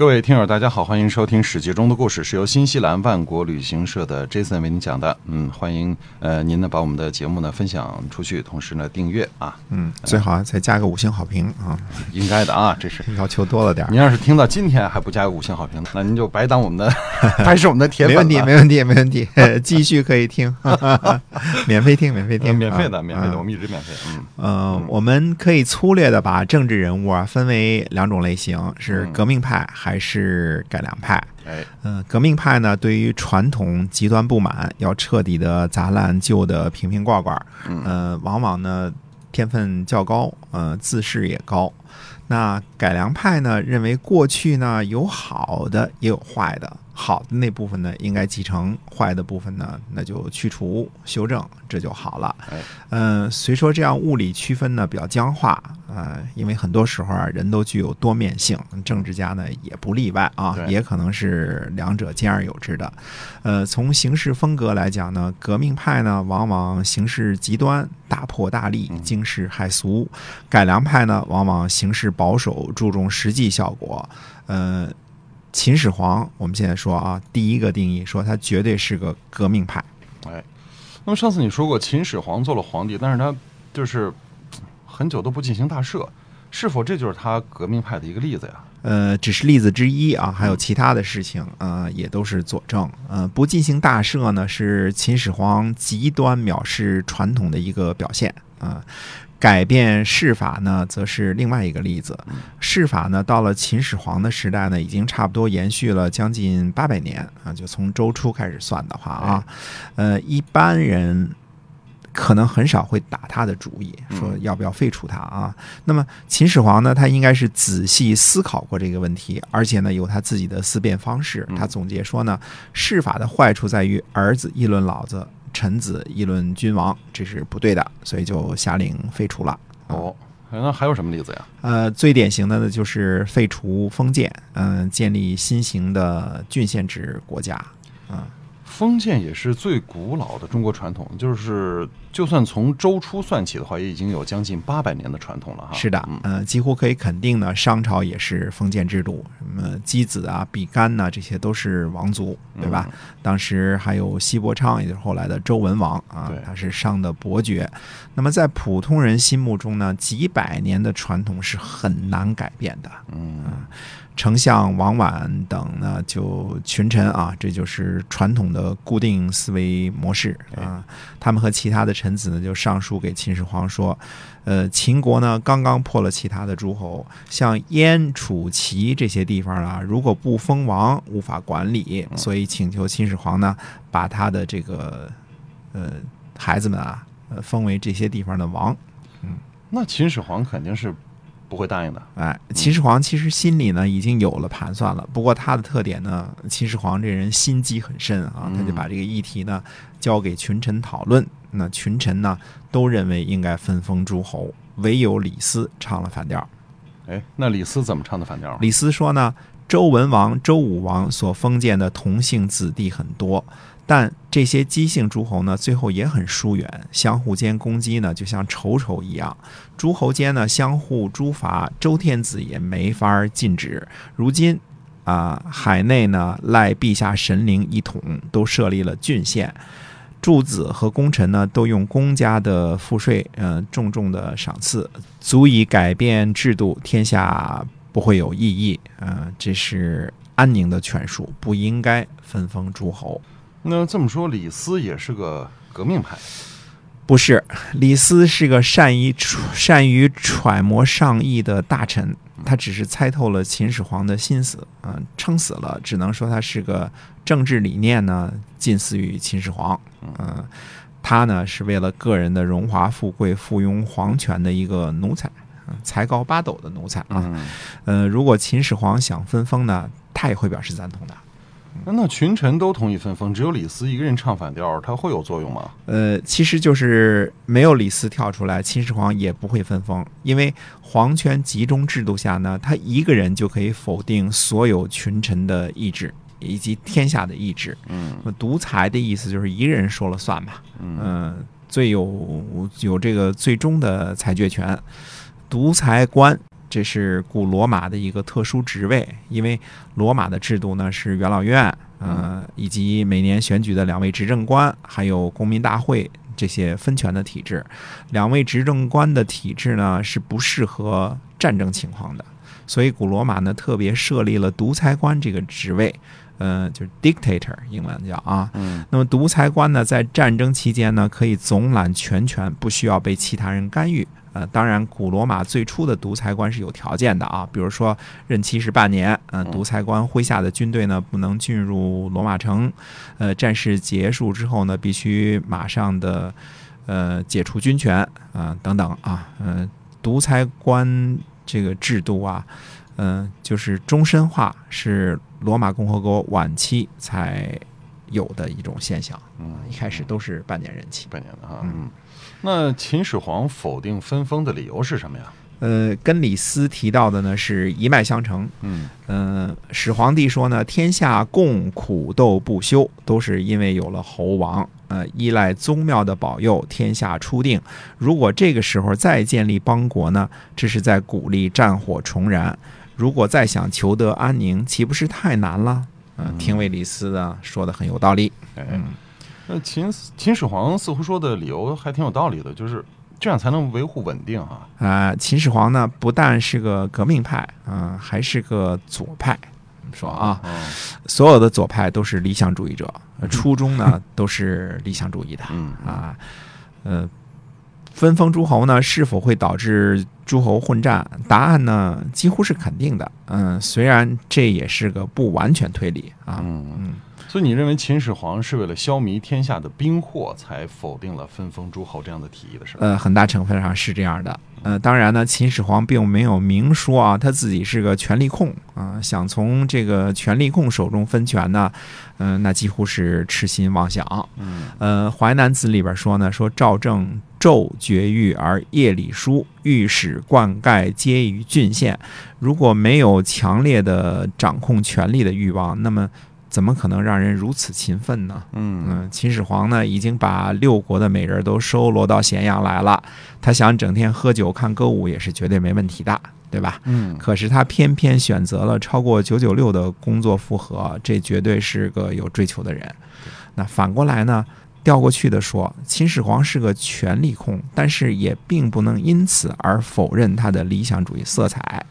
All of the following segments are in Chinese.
各位听友，大家好，欢迎收听《史记》中的故事，是由新西兰万国旅行社的 Jason 为您讲的。嗯，欢迎呃您呢把我们的节目呢分享出去，同时呢订阅啊，嗯，最好再加个五星好评啊，应该的啊，这是。要求多了点。您要是听到今天还不加个五星好评，那您就白当我们的 还是我们的铁粉没问题，没问题，没问题，继续可以听，免费听，免费听，免费的，啊。免费的，啊我们一直免费。嗯，呃，我们可以粗略的把政治人物啊分为两种类型，是嗯。革命派还是改良派。哎，嗯，革命派呢，对于传统极端不满，要彻底的砸烂旧的瓶瓶罐罐，嗯呃，往往呢天分较高，呃，自视也高。那改良派呢，认为过去呢有好的也有坏的，好的那部分呢应该继承，坏的部分呢那就去除修正，这就好了。哎，嗯、虽说这样物理区分呢比较僵化，呃，因为很多时候啊人都具有多面性，政治家呢也不例外啊，也可能是两者兼而有之的。呃，从行事风格来讲呢，革命派呢往往行事极端，大破大立，嗯惊世骇俗；改良派呢往往行事保守，注重实际效果。呃，秦始皇，我们现在说啊，第一个定义说他绝对是个革命派。哎，那么上次你说过秦始皇做了皇帝，但是他就是很久都不进行大赦，是否这就是他革命派的一个例子呀？呃，只是例子之一啊，还有其他的事情，呃，也都是佐证。呃，不进行大赦呢，是秦始皇极端藐视传统的一个表现啊、改变世法呢，则是另外一个例子。世法呢，到了秦始皇的时代呢，已经差不多延续了将近八百年啊，就从周初开始算的话啊，呃，一般人可能很少会打他的主意，说要不要废除他啊。那么秦始皇呢，他应该是仔细思考过这个问题，而且呢有他自己的思辨方式。嗯他总结说呢，世法的坏处在于儿子议论老子，臣子议论君王，这是不对的，所以就下令废除了。哦，那还有什么例子呀？呃，最典型的呢就是废除封建，嗯、建立新型的郡县制国家。啊、封建也是最古老的中国传统，就是就算从周初算起的话，也已经有将近八百年的传统了哈。是的嗯，呃，几乎可以肯定呢，商朝也是封建制度，什么箕子啊、比干呐、这些都是王族，对吧？嗯当时还有西伯昌，也就是后来的周文王啊，他是商的伯爵。那么在普通人心目中呢，几百年的传统是很难改变的。嗯，丞相王绾等呢，就群臣啊，这就是传统的固定思维模式啊。他们和其他的臣子呢，就上书给秦始皇说，呃，秦国呢刚刚破了其他的诸侯，像燕、楚、齐这些地方啊，如果不封王，无法管理，所以请求秦始皇呢，把他的这个呃孩子们啊，呃封为这些地方的王。嗯那秦始皇肯定是不会答应的。哎，秦始皇其实心里呢已经有了盘算了，不过他的特点呢，秦始皇这人心机很深啊，他就把这个议题呢交给群臣讨论。那群臣呢都认为应该分封诸侯，唯有李斯唱了反调。哎，那李斯怎么唱的反调？李斯说呢，周文王、周武王所封建的同姓子弟很多，但这些姬姓诸侯呢，最后也很疏远，相互间攻击呢，就像仇仇一样。诸侯间呢，相互诛伐，周天子也没法儿禁止。如今啊、海内呢赖陛下神灵一统，都设立了郡县。诸子和功臣呢，都用公家的赋税，呃，重重的赏赐，足以改变制度，天下不会有异议。呃，这是安宁的权术，不应该分封诸侯。那这么说，李斯也是个革命派。不是，李斯是个善于善于揣摩上意的大臣，他只是猜透了秦始皇的心思，嗯、撑死了，只能说他是个政治理念呢近似于秦始皇，嗯、他呢是为了个人的荣华富贵附庸皇权的一个奴才，才高八斗的奴才啊，嗯，如果秦始皇想分封呢，他也会表示赞同的。那那群臣都同意分封，只有李斯一个人唱反调，他会有作用吗？呃，其实就是没有李斯跳出来，秦始皇也不会分封，因为皇权集中制度下呢，他一个人就可以否定所有群臣的意志以及天下的意志。嗯那独裁的意思就是一个人说了算嘛，嗯嗯、最有有这个最终的裁决权。独裁官，这是古罗马的一个特殊职位，因为罗马的制度呢是元老院，呃，以及每年选举的两位执政官，还有公民大会这些分权的体制。两位执政官的体制呢是不适合战争情况的，所以古罗马呢特别设立了独裁官这个职位，呃，就是 dictator，英文叫啊。嗯那么独裁官呢，在战争期间呢，可以总揽全权，不需要被其他人干预。呃，当然，古罗马最初的独裁官是有条件的啊，比如说任期是半年，呃，独裁官麾下的军队呢不能进入罗马城，呃，战事结束之后呢，必须马上的呃解除军权啊、等等啊，呃，独裁官这个制度啊，嗯、就是终身化，是罗马共和国晚期才有的一种现象。嗯，一开始都是半年任期。半年的哈。嗯嗯，那秦始皇否定分封的理由是什么呀？呃，跟李斯提到的呢是一脉相承。嗯嗯、始皇帝说呢，天下共苦斗不休，都是因为有了侯王。呃，依赖宗庙的保佑，天下初定。如果这个时候再建立邦国呢，这是在鼓励战火重燃。如果再想求得安宁，岂不是太难了？呃，听韦李斯的说的很有道理。哎嗯，那秦秦始皇似乎说的理由还挺有道理的，就是这样才能维护稳定啊。啊、秦始皇呢，不但是个革命派，啊、还是个左派。说啊，嗯所有的左派都是理想主义者，呃初衷呢 都是理想主义的嗯啊。呃，分封诸侯呢，是否会导致诸侯混战？答案呢，几乎是肯定的。嗯，虽然这也是个不完全推理啊。嗯嗯，所以你认为秦始皇是为了消弭天下的兵祸，才否定了分封诸侯这样的提议的是吧？呃，很大成分上是这样的。呃，当然呢，秦始皇并没有明说啊，他自己是个权力控啊、想从这个权力控手中分权呢，嗯、那几乎是痴心妄想。嗯呃，《淮南子》里边说呢，说赵正昼绝狱而夜里书，御史灌溉皆于郡县。如果没有强烈的掌控权力的欲望，那么怎么可能让人如此勤奋呢？嗯嗯，秦始皇呢，已经把六国的美人都收罗到咸阳来了，他想整天喝酒看歌舞也是绝对没问题的，对吧？嗯可是他偏偏选择了超过九九六的工作负荷，这绝对是个有追求的人。那反过来呢，调过去的说，秦始皇是个权力控，但是也并不能因此而否认他的理想主义色彩。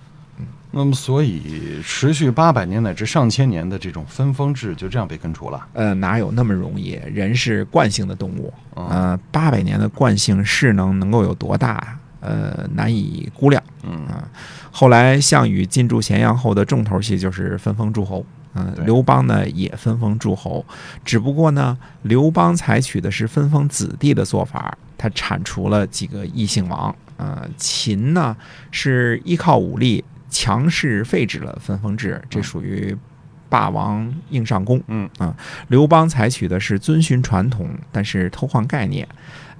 那么所以持续八百年乃至上千年的这种分封制就这样被根除了。呃，哪有那么容易？人是惯性的动物，嗯呃，八百年的惯性势能能够有多大？呃，难以估量。嗯啊，后来项羽进驻咸阳后的重头戏就是分封诸侯。嗯、刘邦呢也分封诸侯，只不过呢，刘邦采取的是分封子弟的做法，他铲除了几个异姓王。呃，秦呢是依靠武力强势废止了分封制，这属于霸王硬上弓。嗯啊，刘邦采取的是遵循传统，但是偷换概念。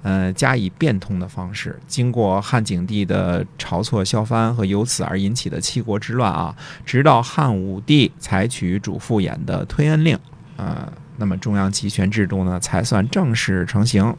呃，加以变通的方式，经过汉景帝的晁错、削藩和由此而引起的七国之乱啊，直到汉武帝采取主父偃的推恩令，呃，那么中央集权制度呢才算正式成型。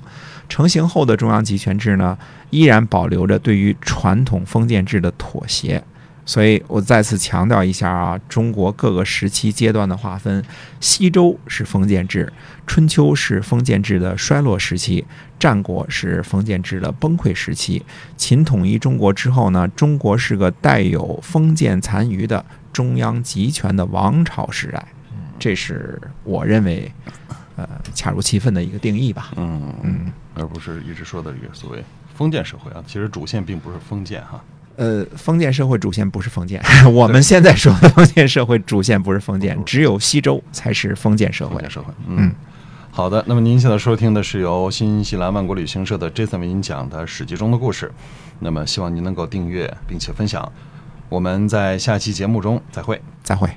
成型后的中央集权制呢，依然保留着对于传统封建制的妥协。所以我再次强调一下啊，中国各个时期阶段的划分：西周是封建制，春秋是封建制的衰落时期，战国是封建制的崩溃时期。秦统一中国之后呢，中国是个带有封建残余的中央集权的王朝时代。这是我认为，呃，恰如其分的一个定义吧。嗯嗯，而不是一直说的这个所谓封建社会啊，其实主线并不是封建哈。呃，封建社会主线不是封建，我们现在说的封建社会主线不是封建，只有西周才是封建社会封建。社会，嗯。好的，那么您现在收听的是由新西兰万国旅行社的 Jason 为您讲的《史记》中的故事。那么希望您能够订阅并且分享。我们在下期节目中再会。再会。